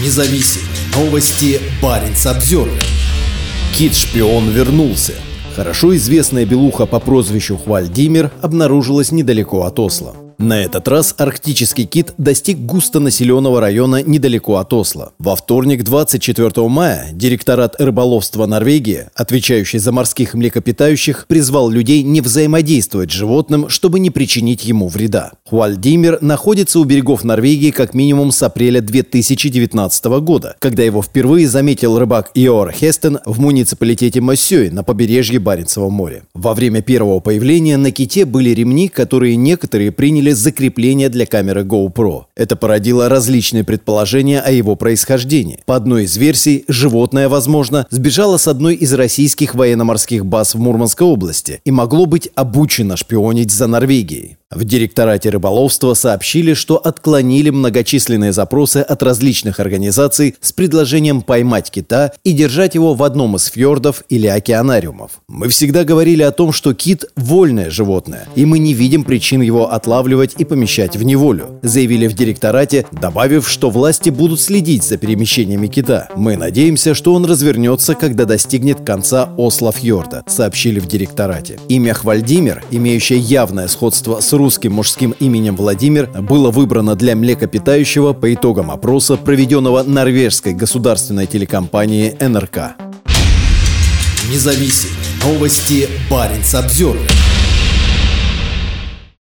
Независимые новости. Барин обзервер Кит-шпион вернулся. Хорошо известная белуха по прозвищу Хвальдимир обнаружилась недалеко от Осло. На этот раз арктический кит достиг густонаселенного района недалеко от Осло. Во вторник, 24 мая, директорат рыболовства Норвегии, отвечающий за морских млекопитающих, призвал людей не взаимодействовать с животным, чтобы не причинить ему вреда. Хуальдимир находится у берегов Норвегии как минимум с апреля 2019 года, когда его впервые заметил рыбак Иор Хестен в муниципалитете Массёй на побережье Баренцева моря. Во время первого появления на ките были ремни, которые некоторые приняли установили закрепление для камеры GoPro. Это породило различные предположения о его происхождении. По одной из версий, животное, возможно, сбежало с одной из российских военно-морских баз в Мурманской области и могло быть обучено шпионить за Норвегией. В директорате рыболовства сообщили, что отклонили многочисленные запросы от различных организаций с предложением поймать кита и держать его в одном из фьордов или океанариумов. Мы всегда говорили о том, что кит – вольное животное, и мы не видим причин его отлавливать и помещать в неволю, заявили в директорате, добавив, что власти будут следить за перемещениями кита. Мы надеемся, что он развернется, когда достигнет конца Осло-фьорда, сообщили в директорате. Имя Хвальдимир, имеющее явное сходство с русским мужским именем Владимир было выбрано для млекопитающего по итогам опроса, проведенного норвежской государственной телекомпанией НРК. Независимые новости. Барин обзервер